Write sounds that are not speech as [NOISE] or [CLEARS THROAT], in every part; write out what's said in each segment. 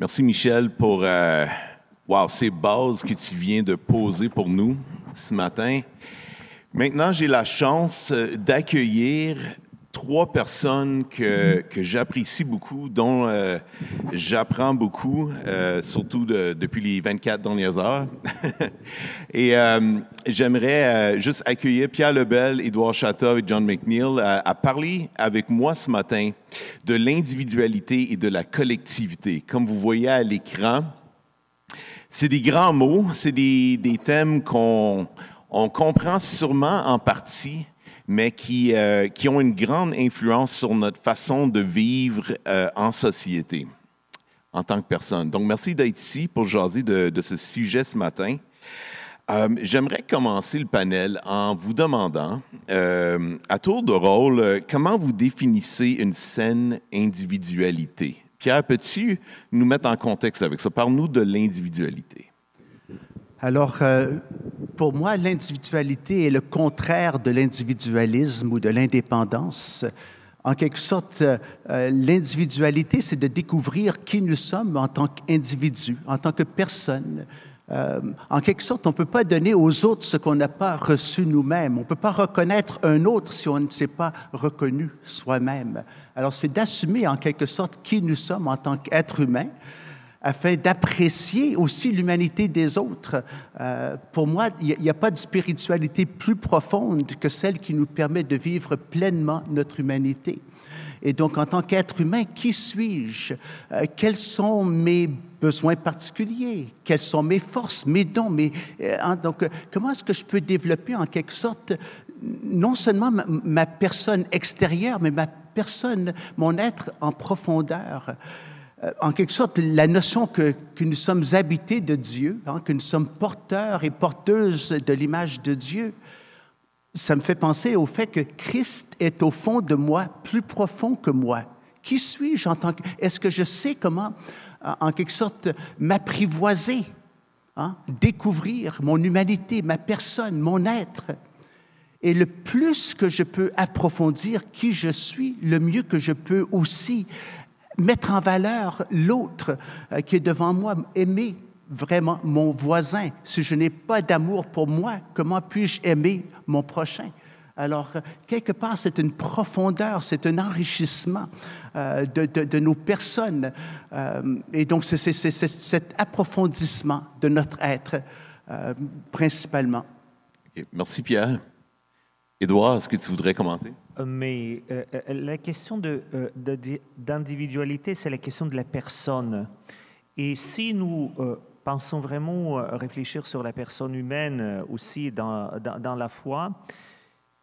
Merci Michel pour euh, ces bases que tu viens de poser pour nous ce matin. Maintenant, j'ai la chance euh, d'accueillir trois personnes que, que j'apprécie beaucoup, dont euh, j'apprends beaucoup, euh, surtout de, depuis les 24 dernières heures. [LAUGHS] et euh, j'aimerais juste accueillir Pierre Lebel, Édouard Chateau et John McNeil à, à parler avec moi ce matin de l'individualité et de la collectivité. Comme vous voyez à l'écran, c'est des grands mots, c'est des, des thèmes qu'on on comprend sûrement en partie, mais qui, euh, qui ont une grande influence sur notre façon de vivre euh, en société, en tant que personne. Donc, merci d'être ici pour jaser de, ce sujet ce matin. Euh, J'aimerais commencer le panel en vous demandant, à tour de rôle, comment vous définissez une saine individualité? Pierre, peux-tu nous mettre en contexte avec ça? Parle-nous de l'individualité. Alors, pour moi, l'individualité est le contraire de l'individualisme ou de l'indépendance. En quelque sorte, euh, l'individualité, c'est de découvrir qui nous sommes en tant qu'individu, en tant que personne. Euh, en quelque sorte, on ne peut pas donner aux autres ce qu'on n'a pas reçu nous-mêmes. On ne peut pas reconnaître un autre si on ne s'est pas reconnu soi-même. Alors, c'est d'assumer en quelque sorte qui nous sommes en tant qu'être humain afin d'apprécier aussi l'humanité des autres. Euh, pour moi, il n'y a, pas de spiritualité plus profonde que celle qui nous permet de vivre pleinement notre humanité. Et donc, en tant qu'être humain, qui suis-je? Euh, quels sont mes besoins particuliers? Quelles sont mes forces, mes dons? Euh, hein, donc, comment est-ce que je peux développer en quelque sorte non seulement ma personne extérieure, mais ma personne, mon être en profondeur? Euh, en quelque sorte, la notion que, nous sommes habités de Dieu, hein, que nous sommes porteurs et porteuses de l'image de Dieu, ça me fait penser au fait que Christ est au fond de moi, plus profond que moi. Qui suis-je en tant que... Est-ce que je sais comment, en quelque sorte, m'apprivoiser, hein, découvrir mon humanité, ma personne, mon être? Et le plus que je peux approfondir qui je suis, le mieux que je peux aussi mettre en valeur l'autre euh, qui est devant moi, aimer vraiment mon voisin. Si je n'ai pas d'amour pour moi, comment puis-je aimer mon prochain? Alors, quelque part, c'est une profondeur, c'est un enrichissement euh, de, nos personnes. Euh, et donc, c'est cet approfondissement de notre être, principalement. Merci, Pierre. Édouard, est-ce que tu voudrais commenter? Mais euh, la question d'individualité, c'est la question de la personne. Et si nous euh, pensons vraiment réfléchir sur la personne humaine aussi dans, dans, dans la foi,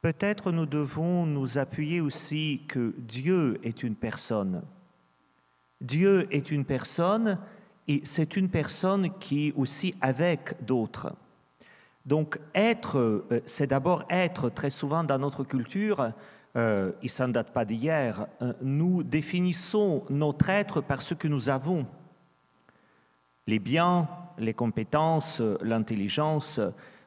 peut-être nous devons nous appuyer aussi que Dieu est une personne. Dieu est une personne et c'est une personne qui est aussi avec d'autres. Donc être, c'est d'abord être très souvent dans notre culture, euh, et ça date pas d'hier, nous définissons notre être par ce que nous avons. Les biens, les compétences, l'intelligence,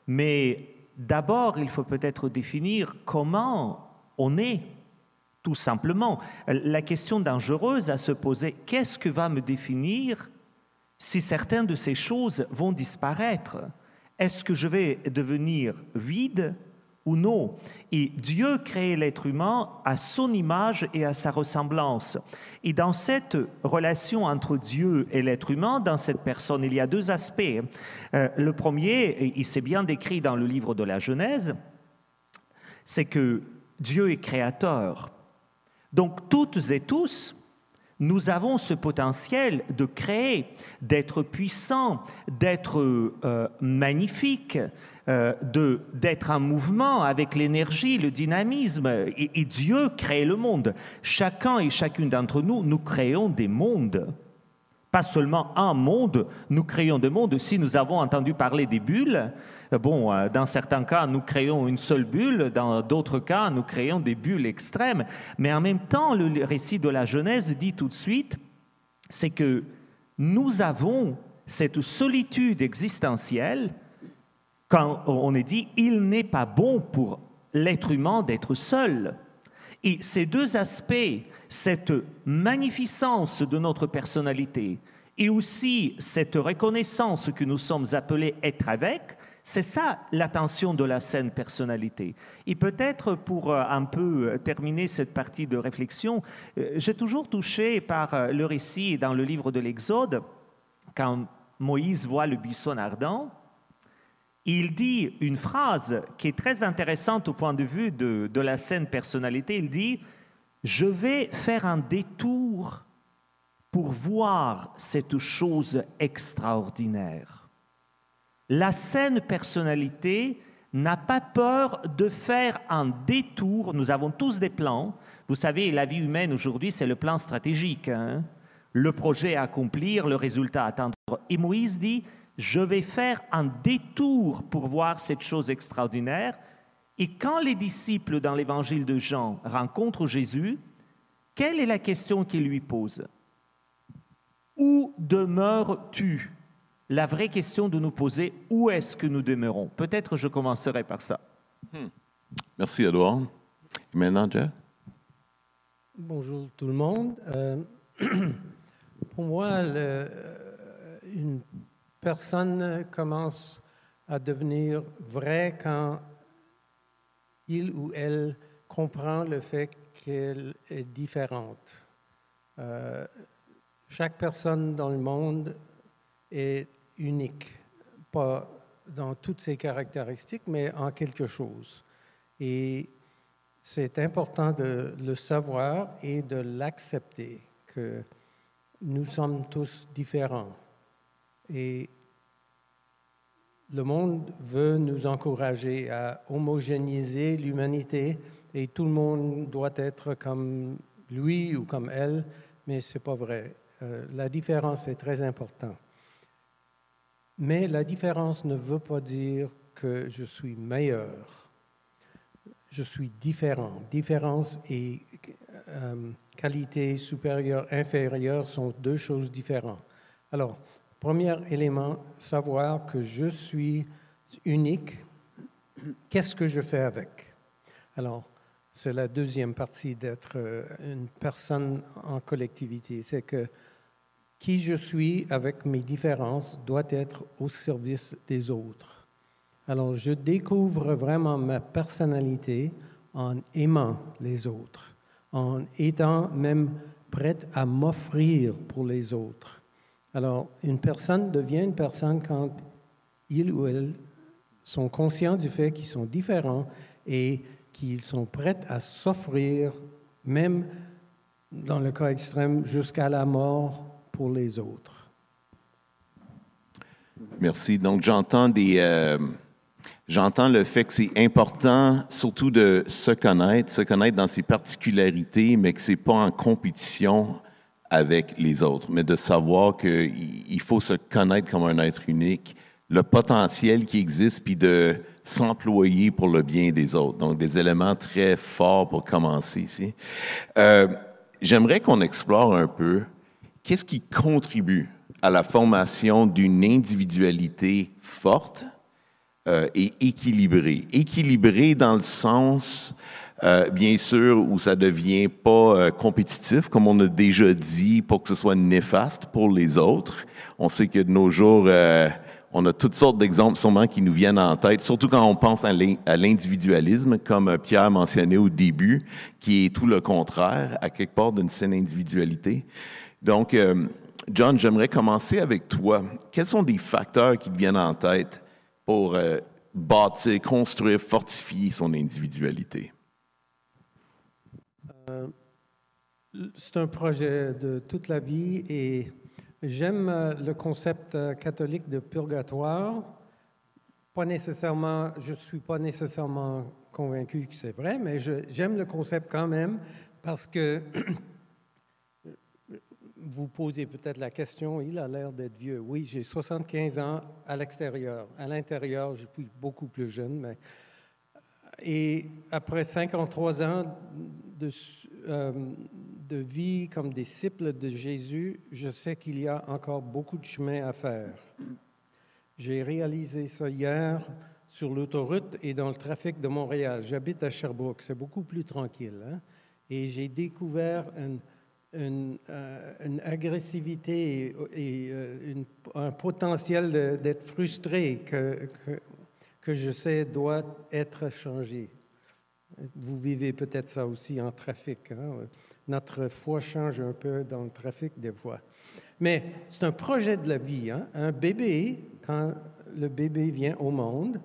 mais d'abord il faut peut-être définir comment on est, tout simplement. La question dangereuse à se poser, qu'est-ce que va me définir si certaines de ces choses vont disparaître? Est-ce que je vais devenir vide ou non Et Dieu crée l'être humain à son image et à sa ressemblance. Et dans cette relation entre Dieu et l'être humain, dans cette personne, il y a deux aspects. Euh, le premier, il s'est bien décrit dans le livre de la Genèse, c'est que Dieu est créateur. Donc toutes et tous, nous avons ce potentiel de créer, d'être puissant, d'être euh, magnifique, euh, d'être un mouvement avec l'énergie, le dynamisme. Et, et, Dieu crée le monde. Chacun et chacune d'entre nous, nous créons des mondes. Pas seulement un monde, nous créons des mondes. Si nous avons entendu parler des bulles, Bon, euh, dans certains cas, nous créons une seule bulle, dans d'autres cas, nous créons des bulles extrêmes. Mais en même temps, le récit de la Genèse dit tout de suite, c'est que nous avons cette solitude existentielle quand on est dit, il n'est pas bon pour l'être humain d'être seul. Et ces deux aspects, cette magnificence de notre personnalité et aussi cette reconnaissance que nous sommes appelés être avec, c'est ça l'attention de la saine personnalité. Et peut-être pour euh, un peu terminer cette partie de réflexion, euh, j'ai toujours touché par euh, le récit dans le livre de l'Exode, quand Moïse voit le buisson ardent, il dit une phrase qui est très intéressante au point de vue de, de la saine personnalité. Il dit, je vais faire un détour pour voir cette chose extraordinaire. La saine personnalité n'a pas peur de faire un détour. Nous avons tous des plans. Vous savez, la vie humaine aujourd'hui, c'est le plan stratégique. Hein. le projet à accomplir, le résultat à atteindre. Et Moïse dit, je vais faire un détour pour voir cette chose extraordinaire. Et quand les disciples dans l'évangile de Jean rencontrent Jésus, quelle est la question qu'ils lui posent? Où demeures-tu? La vraie question de nous poser, où est-ce que nous demeurons? Peut-être je commencerai par ça. Hmm. Merci, Edouard. Et maintenant, Jeff? Bonjour tout le monde. Euh, [CLEARS THROAT] pour moi, euh, une personne commence à devenir vraie quand il ou elle comprend le fait qu'elle est différente. Euh, chaque personne dans le monde est unique, pas dans toutes ses caractéristiques, mais en quelque chose. Et c'est important de le savoir et de l'accepter, que nous sommes tous différents. Et le monde veut nous encourager à homogénéiser l'humanité et tout le monde doit être comme lui ou comme elle, mais ce n'est pas vrai. Euh, la différence est très importante. Mais la différence ne veut pas dire que je suis meilleur. Je suis différent. Différence et euh, qualité supérieure, inférieure sont deux choses différentes. Alors, premier élément, savoir que je suis unique. Qu'est-ce que je fais avec? Alors, c'est la deuxième partie d'être euh, une personne en collectivité. C'est que qui je suis avec mes différences doit être au service des autres. Alors je découvre vraiment ma personnalité en aimant les autres, en étant même prête à m'offrir pour les autres. Alors une personne devient une personne quand il ou elle sont conscients du fait qu'ils sont différents et qu'ils sont prêts à s'offrir, même dans le cas extrême, jusqu'à la mort les autres. Merci. Donc, j'entends des. Euh, j'entends le fait que c'est important, surtout de se connaître, se connaître dans ses particularités, mais que c'est pas en compétition avec les autres, mais de savoir qu'il faut se connaître comme un être unique, le potentiel qui existe, puis de s'employer pour le bien des autres. Donc, des éléments très forts pour commencer ici. Euh, j'aimerais qu'on explore un peu qu'est-ce qui contribue à la formation d'une individualité forte euh, et équilibrée? Équilibrée dans le sens, euh, bien sûr, où ça ne devient pas euh, compétitif, comme on a déjà dit, pour que ce soit néfaste pour les autres. On sait que de nos jours, on a toutes sortes d'exemples sûrement qui nous viennent en tête, surtout quand on pense à l'individualisme, comme Pierre mentionnait au début, qui est tout le contraire, à quelque part d'une saine individualité. Donc, euh, John, j'aimerais commencer avec toi. Quels sont des facteurs qui te viennent en tête pour euh, bâtir, construire, fortifier son individualité? Euh, c'est un projet de toute la vie et j'aime le concept catholique de purgatoire. Pas nécessairement, je ne suis pas nécessairement convaincu que c'est vrai, mais j'aime le concept quand même parce que [CLEARS THROAT] vous posez peut-être la question, il a l'air d'être vieux. Oui, j'ai 75 ans à l'extérieur. À l'intérieur, je suis beaucoup plus jeune. Mais... Et après 53 ans de, euh, de vie comme disciple de Jésus, je sais qu'il y a encore beaucoup de chemin à faire. J'ai réalisé ça hier sur l'autoroute et dans le trafic de Montréal. J'habite à Sherbrooke, c'est beaucoup plus tranquille. Hein? Et j'ai découvert une une, euh, une agressivité et, euh, un potentiel d'être frustré que, que, que je sais doit être changé. Vous vivez peut-être ça aussi en trafic. hein. Notre foi change un peu dans le trafic des fois. Mais c'est un projet de la vie. hein. Un bébé, quand le bébé vient au monde,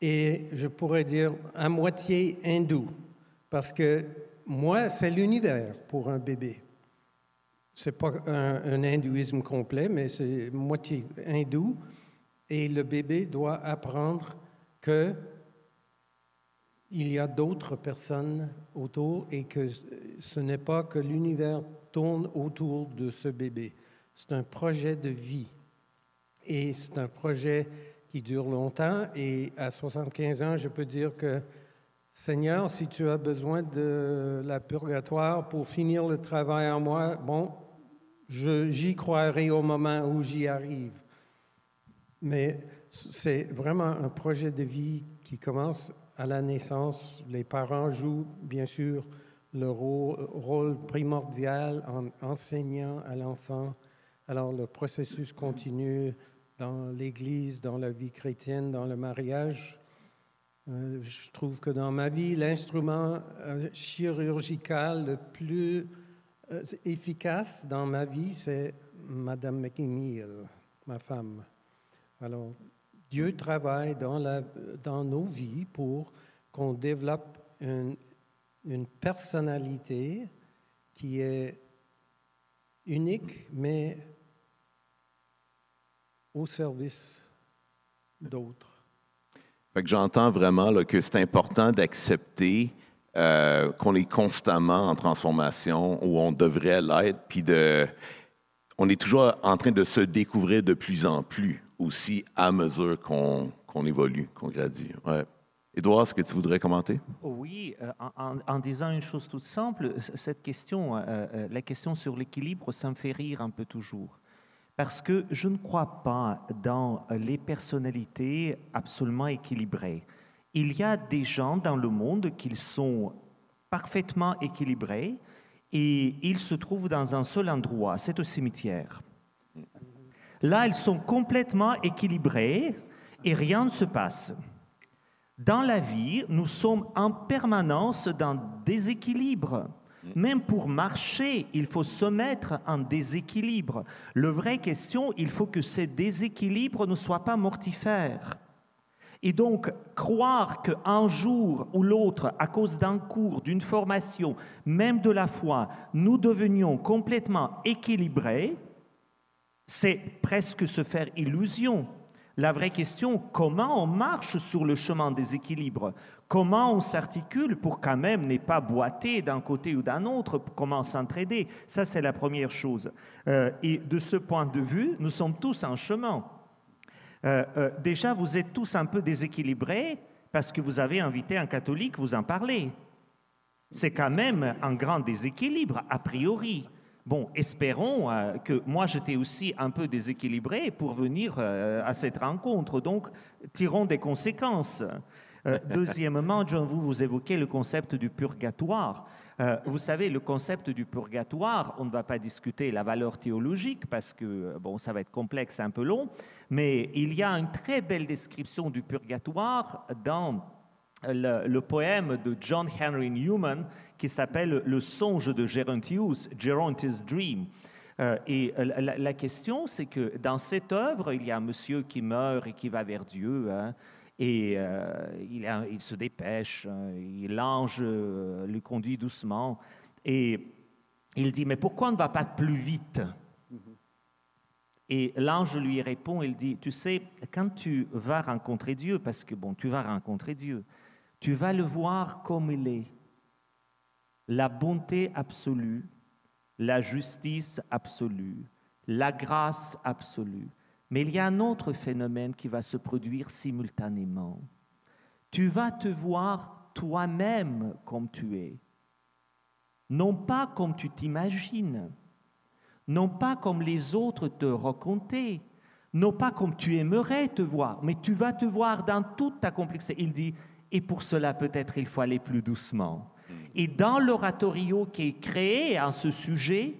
et je pourrais dire à moitié hindou, parce que moi, c'est l'univers pour un bébé. C'est pas un, hindouisme complet, mais c'est moitié hindou, et le bébé doit apprendre que il y a d'autres personnes autour et que ce n'est pas que l'univers tourne autour de ce bébé. C'est un projet de vie. Et c'est un projet qui dure longtemps. Et à 75 ans, je peux dire que, Seigneur, si tu as besoin de la purgatoire pour finir le travail en moi, bon, j'y croirai au moment où j'y arrive. Mais c'est vraiment un projet de vie qui commence à la naissance. Les parents jouent, bien sûr, le rôle primordial en enseignant à l'enfant. Alors le processus continue dans l'Église, dans la vie chrétienne, dans le mariage. Euh, je trouve que dans ma vie, l'instrument euh, chirurgical le plus euh, efficace dans ma vie, c'est Madame McNeil, ma femme. Alors, Dieu travaille dans, nos vies pour qu'on développe une personnalité qui est unique, mais au service d'autres. Fait j'entends vraiment là, que c'est important d'accepter euh, qu'on est constamment en transformation ou on devrait l'être, puis de, on est toujours en train de se découvrir de plus en plus aussi à mesure qu'on qu'on évolue, qu'on gradue. Ouais. Édouard, est-ce que tu voudrais commenter? Oui, euh, en, disant une chose toute simple, cette question, euh, la question sur l'équilibre, ça me fait rire un peu toujours. Parce que je ne crois pas dans les personnalités absolument équilibrées. Il y a des gens dans le monde qui sont parfaitement équilibrés et ils se trouvent dans un seul endroit, c'est au cimetière. Là, ils sont complètement équilibrés et rien ne se passe. Dans la vie, nous sommes en permanence dans déséquilibre. Même pour marcher, il faut se mettre en déséquilibre. Le vraie question, il faut que ces déséquilibres ne soient pas mortifères. Et donc, croire qu'un jour ou l'autre, à cause d'un cours, d'une formation, même de la foi, nous devenions complètement équilibrés, c'est presque se faire illusion. La vraie question, comment on marche sur le chemin des équilibres? Comment on s'articule pour quand même ne pas boiter d'un côté ou d'un autre? Comment s'entraider? Ça, c'est la première chose. Euh, et de ce point de vue, nous sommes tous en chemin. Euh, euh, déjà, vous êtes tous un peu déséquilibrés parce que vous avez invité un catholique vous en parler. C'est quand même un grand déséquilibre, a priori. Bon, espérons euh, que moi j'étais aussi un peu déséquilibré pour venir euh, à cette rencontre, donc tirons des conséquences. Euh, [LAUGHS] deuxièmement, John, vous, vous évoquez le concept du purgatoire. Vous savez, le concept du purgatoire, on ne va pas discuter la valeur théologique parce que, bon, ça va être complexe, un peu long, mais il y a une très belle description du purgatoire dans le, le poème de John Henry Newman qui s'appelle Le songe de Gerontius, Gerontius Dream. Euh, et euh, la, question, c'est que dans cette œuvre, il y a un monsieur qui meurt et qui va vers Dieu. hein, et euh, il, se dépêche, hein, l'ange lui conduit doucement. Et il dit, mais pourquoi on ne va pas plus vite? Et l'ange lui répond, il dit, tu sais, quand tu vas rencontrer Dieu, parce que bon, tu vas rencontrer Dieu, tu vas le voir comme il est. La bonté absolue, la justice absolue, la grâce absolue. Mais il y a un autre phénomène qui va se produire simultanément. Tu vas te voir toi-même comme tu es, non pas comme tu t'imagines, non pas comme les autres te racontaient, non pas comme tu aimerais te voir, mais tu vas te voir dans toute ta complexité. Il dit, et pour cela peut-être il faut aller plus doucement. Et dans l'oratorio qui est créé à ce sujet,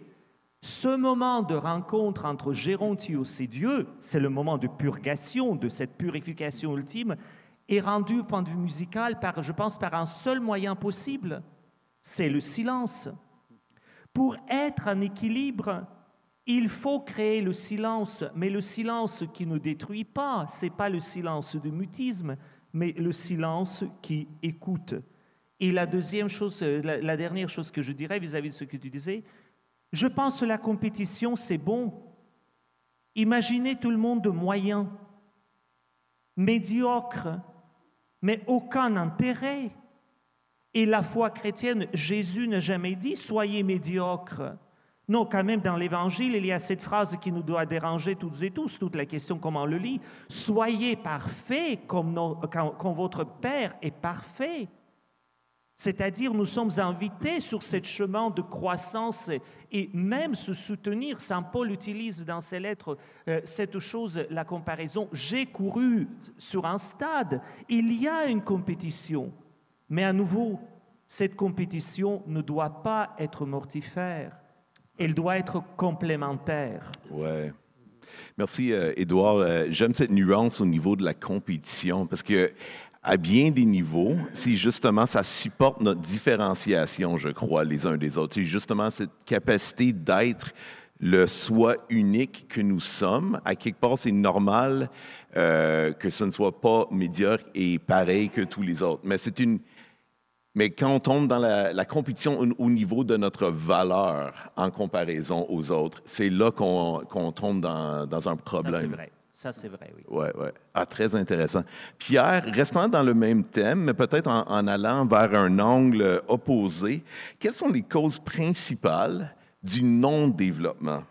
ce moment de rencontre entre Gérontius et Dieu, c'est le moment de purgation, de cette purification ultime, est rendu au point de vue musical, par, je pense, par un seul moyen possible, c'est le silence. Pour être en équilibre, il faut créer le silence, mais le silence qui ne détruit pas, c'est pas le silence de mutisme, mais le silence qui écoute. Et la deuxième chose, la, la dernière chose que je dirais vis-à-vis de ce que tu disais, je pense que la compétition, c'est bon. Imaginez tout le monde moyen, médiocre, mais aucun intérêt. Et la foi chrétienne, Jésus n'a jamais dit soyez médiocre. Non, quand même, dans l'Évangile, il y a cette phrase qui nous doit déranger toutes et tous, toute la question comment on le lit. Soyez parfaits comme, votre Père est parfait. C'est-à-dire, nous sommes invités sur ce chemin de croissance et même se soutenir. Saint Paul utilise dans ses lettres euh, cette chose, la comparaison. J'ai couru sur un stade. Il y a une compétition. Mais à nouveau, cette compétition ne doit pas être mortifère. Elle doit être complémentaire. Ouais. Merci, Edouard. Euh, euh, j'aime cette nuance au niveau de la compétition parce que à bien des niveaux, si justement ça supporte notre différenciation, je crois, les uns des autres. C'est justement cette capacité d'être le soi unique que nous sommes. À quelque part, c'est normal euh, que ce ne soit pas médiocre et pareil que tous les autres. Mais c'est une. Mais quand on tombe dans la, compétition au, niveau de notre valeur en comparaison aux autres, c'est là qu'on tombe dans, dans, un problème. Ça, c'est vrai, oui. Oui, oui. Ah, très intéressant. Pierre, restant dans le même thème, mais peut-être en, allant vers un angle opposé, quelles sont les causes principales du non-développement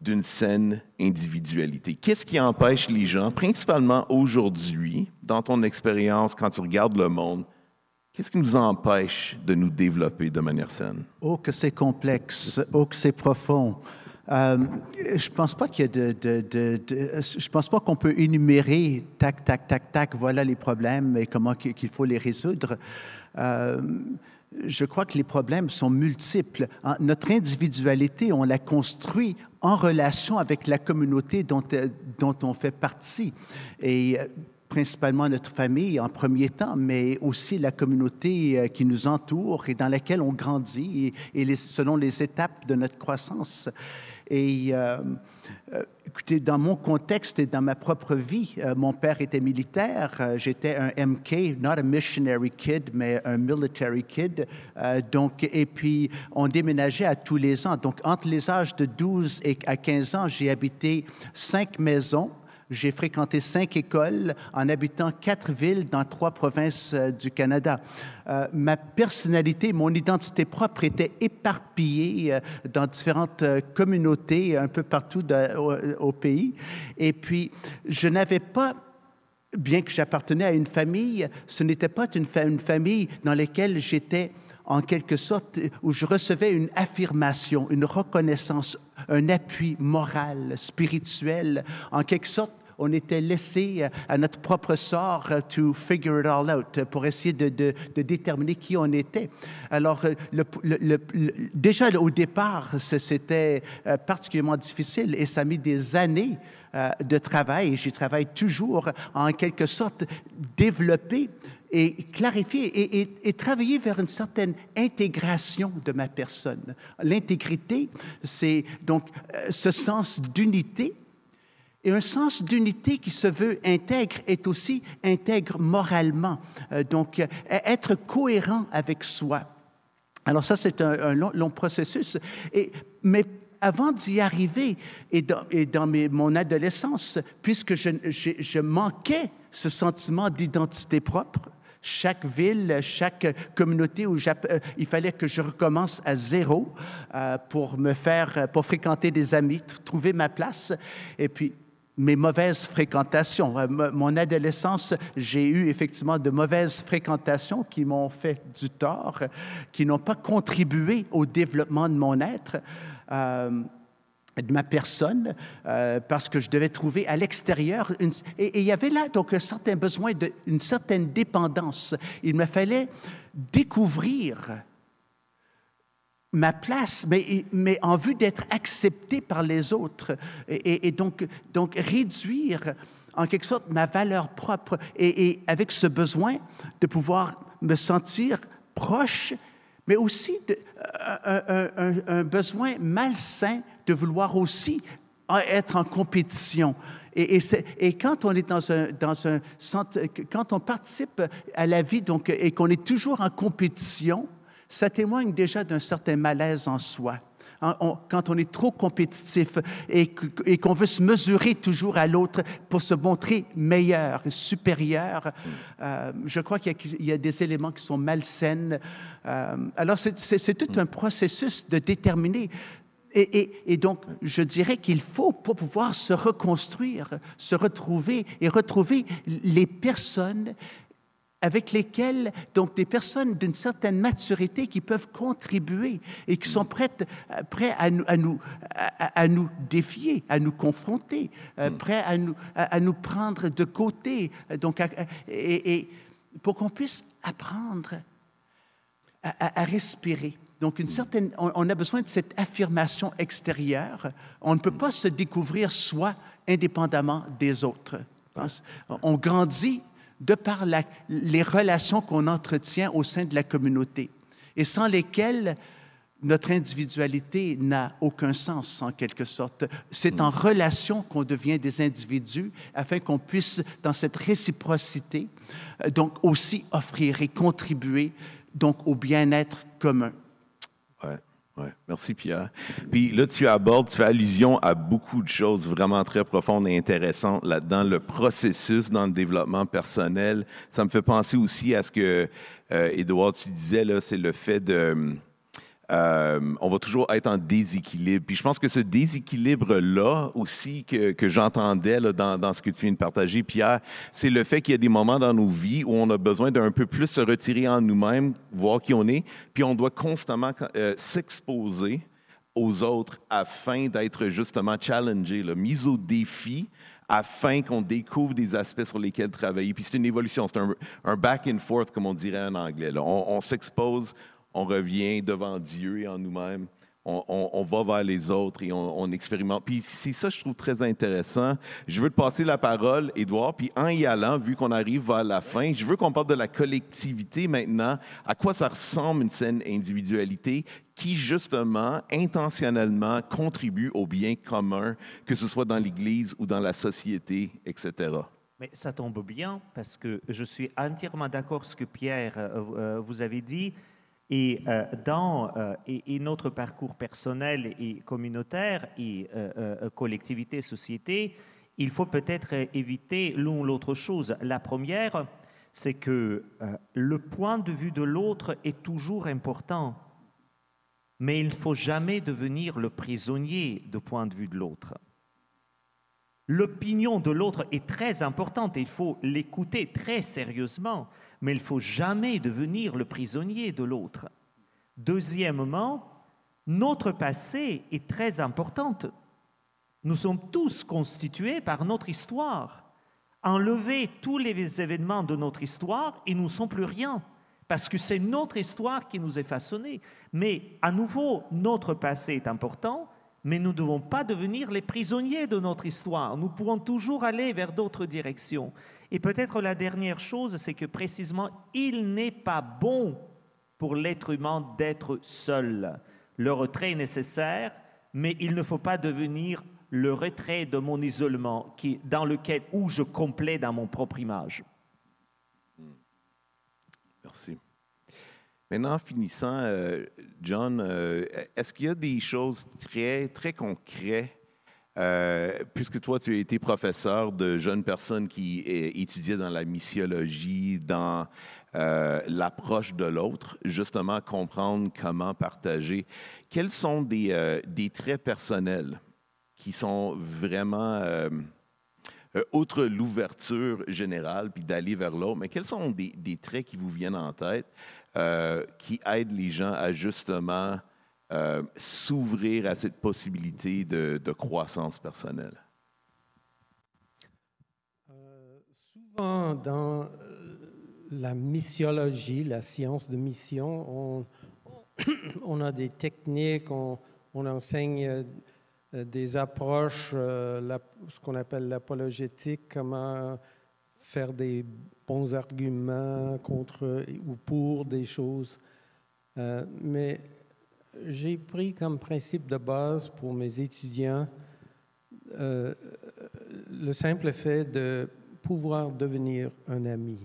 d'une saine individualité? Qu'est-ce qui empêche les gens, principalement aujourd'hui, dans ton expérience, quand tu regardes le monde, Qu'est-ce qui nous empêche de nous développer de manière saine? Oh, que c'est complexe, oh, que c'est profond. Euh, je pense pas pense pas qu'on peut énumérer tac tac tac tac voilà les problèmes et comment qu'il faut les résoudre. Euh, je crois que les problèmes sont multiples. Notre individualité, on la construit en relation avec la communauté dont, dont on fait partie. Et principalement notre famille en premier temps, mais aussi la communauté euh, qui nous entoure et dans laquelle on grandit et, selon les étapes de notre croissance. Et euh, euh, écoutez, dans mon contexte et dans ma propre vie, mon père était militaire. J'étais un MK, not a missionary kid, mais un military kid. donc, et puis, on déménageait à tous les ans. Donc, entre les âges de 12 et à 15 ans, j'ai habité cinq maisons j'ai fréquenté cinq écoles en habitant quatre villes dans trois provinces euh, du Canada. Euh, ma personnalité, mon identité propre était éparpillée euh, dans différentes communautés un peu partout au, pays. Et puis, je n'avais pas bien que j'appartenais à une famille, ce n'était pas une, une, famille dans laquelle j'étais en quelque sorte, où je recevais une affirmation, une reconnaissance, un appui moral, spirituel, en quelque sorte, on était laissé euh, à notre propre sort euh, to figure it all out, euh, pour essayer de, déterminer qui on était. Alors, le, déjà au départ, c'était particulièrement difficile et ça a mis des années de travail, j'y travaille toujours, en quelque sorte, développer et clarifier et, travailler vers une certaine intégration de ma personne. L'intégrité, c'est donc ce sens d'unité et un sens d'unité qui se veut intègre est aussi intègre moralement. Euh, donc, euh, être cohérent avec soi. Alors ça, c'est un, long, processus. Et, mais avant d'y arriver, et dans, et dans mes, mon adolescence, puisque je, je, manquais ce sentiment d'identité propre, chaque ville, chaque communauté où euh, il fallait que je recommence à zéro pour me faire, pour fréquenter des amis, trouver ma place. Et puis, mes mauvaises fréquentations. Euh, mon adolescence, j'ai eu effectivement de mauvaises fréquentations qui m'ont fait du tort, qui n'ont pas contribué au développement de mon être. Euh, de ma personne, euh, parce que je devais trouver à l'extérieur, et, il y avait là donc un certain besoin, de, une certaine dépendance. Il me fallait découvrir ma place, mais, mais en vue d'être accepté par les autres, et, donc, donc réduire en quelque sorte ma valeur propre, et, avec ce besoin de pouvoir me sentir proche, mais aussi un, un, besoin malsain de vouloir aussi être en compétition. Et, et, et, quand on est dans un, dans un quand on participe à la vie donc, et qu'on est toujours en compétition, ça témoigne déjà d'un certain malaise en soi. Quand on est trop compétitif et, qu'on veut se mesurer toujours à l'autre pour se montrer meilleur, supérieur, euh, je crois qu'il y, a des éléments qui sont malsains. Euh, alors, c'est tout un processus de déterminer et, et, et, donc, je dirais qu'il faut, pour pouvoir se reconstruire, se retrouver et retrouver les personnes avec lesquelles, donc des personnes d'une certaine maturité qui peuvent contribuer et qui sont prêtes, à nous, à nous, à, à nous défier, à nous confronter, mm. prêts à nous, à, nous prendre de côté, donc, et, et pour qu'on puisse apprendre à respirer. Donc, une certaine, on, a besoin de cette affirmation extérieure. On ne peut pas se découvrir soi indépendamment des autres. On grandit de par les relations qu'on entretient au sein de la communauté et sans lesquelles notre individualité n'a aucun sens en quelque sorte. C'est en relation qu'on devient des individus afin qu'on puisse, dans cette réciprocité, donc aussi offrir et contribuer donc au bien-être commun. Ouais. Ouais, merci Pierre. Puis là, tu abordes, tu fais allusion à beaucoup de choses vraiment très profondes et intéressantes là-dedans. Le processus dans le développement personnel, ça me fait penser aussi à ce que, euh, Edouard, tu disais, là, c'est le fait de euh, on va toujours être en déséquilibre. Puis je pense que ce déséquilibre-là aussi que, que j'entendais dans, dans, ce que tu viens de partager, Pierre, c'est le fait qu'il y a des moments dans nos vies où on a besoin d'un peu plus se retirer en nous-mêmes, voir qui on est, puis on doit constamment euh, s'exposer aux autres afin d'être justement challengé, mis au défi afin qu'on découvre des aspects sur lesquels travailler. Puis c'est une évolution, c'est un, back and forth, comme on dirait en anglais. On s'expose, on revient devant Dieu et en nous-mêmes. On, va vers les autres et on, expérimente. Puis c'est ça, je trouve très intéressant. Je veux te passer la parole, Édouard, puis en y allant, vu qu'on arrive vers la fin, je veux qu'on parle de la collectivité maintenant. À quoi ça ressemble une saine individualité qui, justement, intentionnellement contribue au bien commun, que ce soit dans l'Église ou dans la société, etc. Mais ça tombe bien parce que je suis entièrement d'accord avec ce que Pierre euh, euh, vous avez dit. Et euh, dans euh, notre parcours personnel et communautaire et euh, collectivité, société, il faut peut-être éviter l'une ou l'autre chose. La première, c'est que le point de vue de l'autre est toujours important, mais il ne faut jamais devenir le prisonnier du point de vue de l'autre. L'opinion de l'autre est très importante et il faut l'écouter très sérieusement, mais il ne faut jamais devenir le prisonnier de l'autre. Deuxièmement, notre passé est très important. Nous sommes tous constitués par notre histoire. Enlever tous les événements de notre histoire et nous ne sommes plus rien, parce que c'est notre histoire qui nous est façonnée. Mais à nouveau, notre passé est important, mais nous ne devons pas devenir les prisonniers de notre histoire. Nous pouvons toujours aller vers d'autres directions. Et peut-être la dernière chose, c'est que précisément, il n'est pas bon pour l'être humain d'être seul. Le retrait est nécessaire, mais il ne faut pas devenir le retrait de mon isolement dans lequel où je complais dans mon propre image. Merci. Maintenant, en finissant, euh, John, euh, est-ce qu'il y a des choses très, très concrètes euh, puisque toi, tu as été professeur de jeunes personnes qui étudiaient dans la missiologie, dans l'approche de l'autre, justement comprendre comment partager? Quels sont des, des traits personnels qui sont vraiment, outre l'ouverture générale, puis d'aller vers l'autre, mais quels sont des, des, traits qui vous viennent en tête qui aident les gens à justement euh, s'ouvrir à cette possibilité de, croissance personnelle? Euh, souvent, dans la missiologie, la science de mission, on, a des techniques, on, enseigne euh, euh, des approches, euh, ce qu'on appelle l'apologétique, comment faire des bons arguments contre ou pour des choses. Euh, mais j'ai pris comme principe de base pour mes étudiants euh, le simple fait de pouvoir devenir un ami.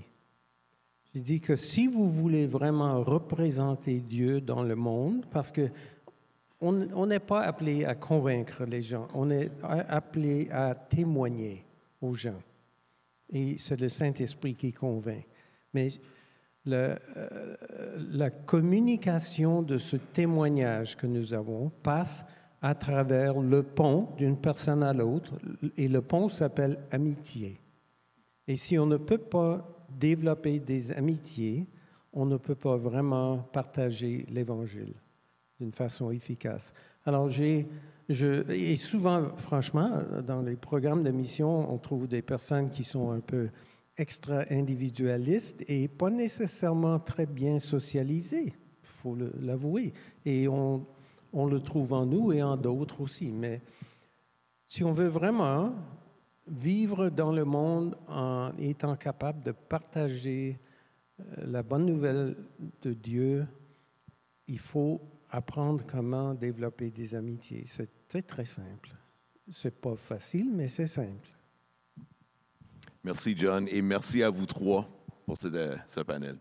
J'ai dit que si vous voulez vraiment représenter Dieu dans le monde, parce que on n'est pas appelé à convaincre les gens, on est appelé à témoigner aux gens. Et c'est le Saint-Esprit qui convainc. Mais euh, la communication de ce témoignage que nous avons passe à travers le pont d'une personne à l'autre, et le pont s'appelle amitié. Et si on ne peut pas développer des amitiés, on ne peut pas vraiment partager l'Évangile d'une façon efficace. Alors, j'ai, et souvent, franchement, dans les programmes de mission, on trouve des personnes qui sont un peu extra-individualistes et pas nécessairement très bien socialisées, il faut l'avouer. Et on, on le trouve en nous et en d'autres aussi. Mais si on veut vraiment vivre dans le monde en étant capable de partager euh, la bonne nouvelle de Dieu, il faut apprendre comment développer des amitiés. C'est très, très simple. C'est pas facile, mais c'est simple. Merci, John, et merci à vous trois pour ce, ce panel.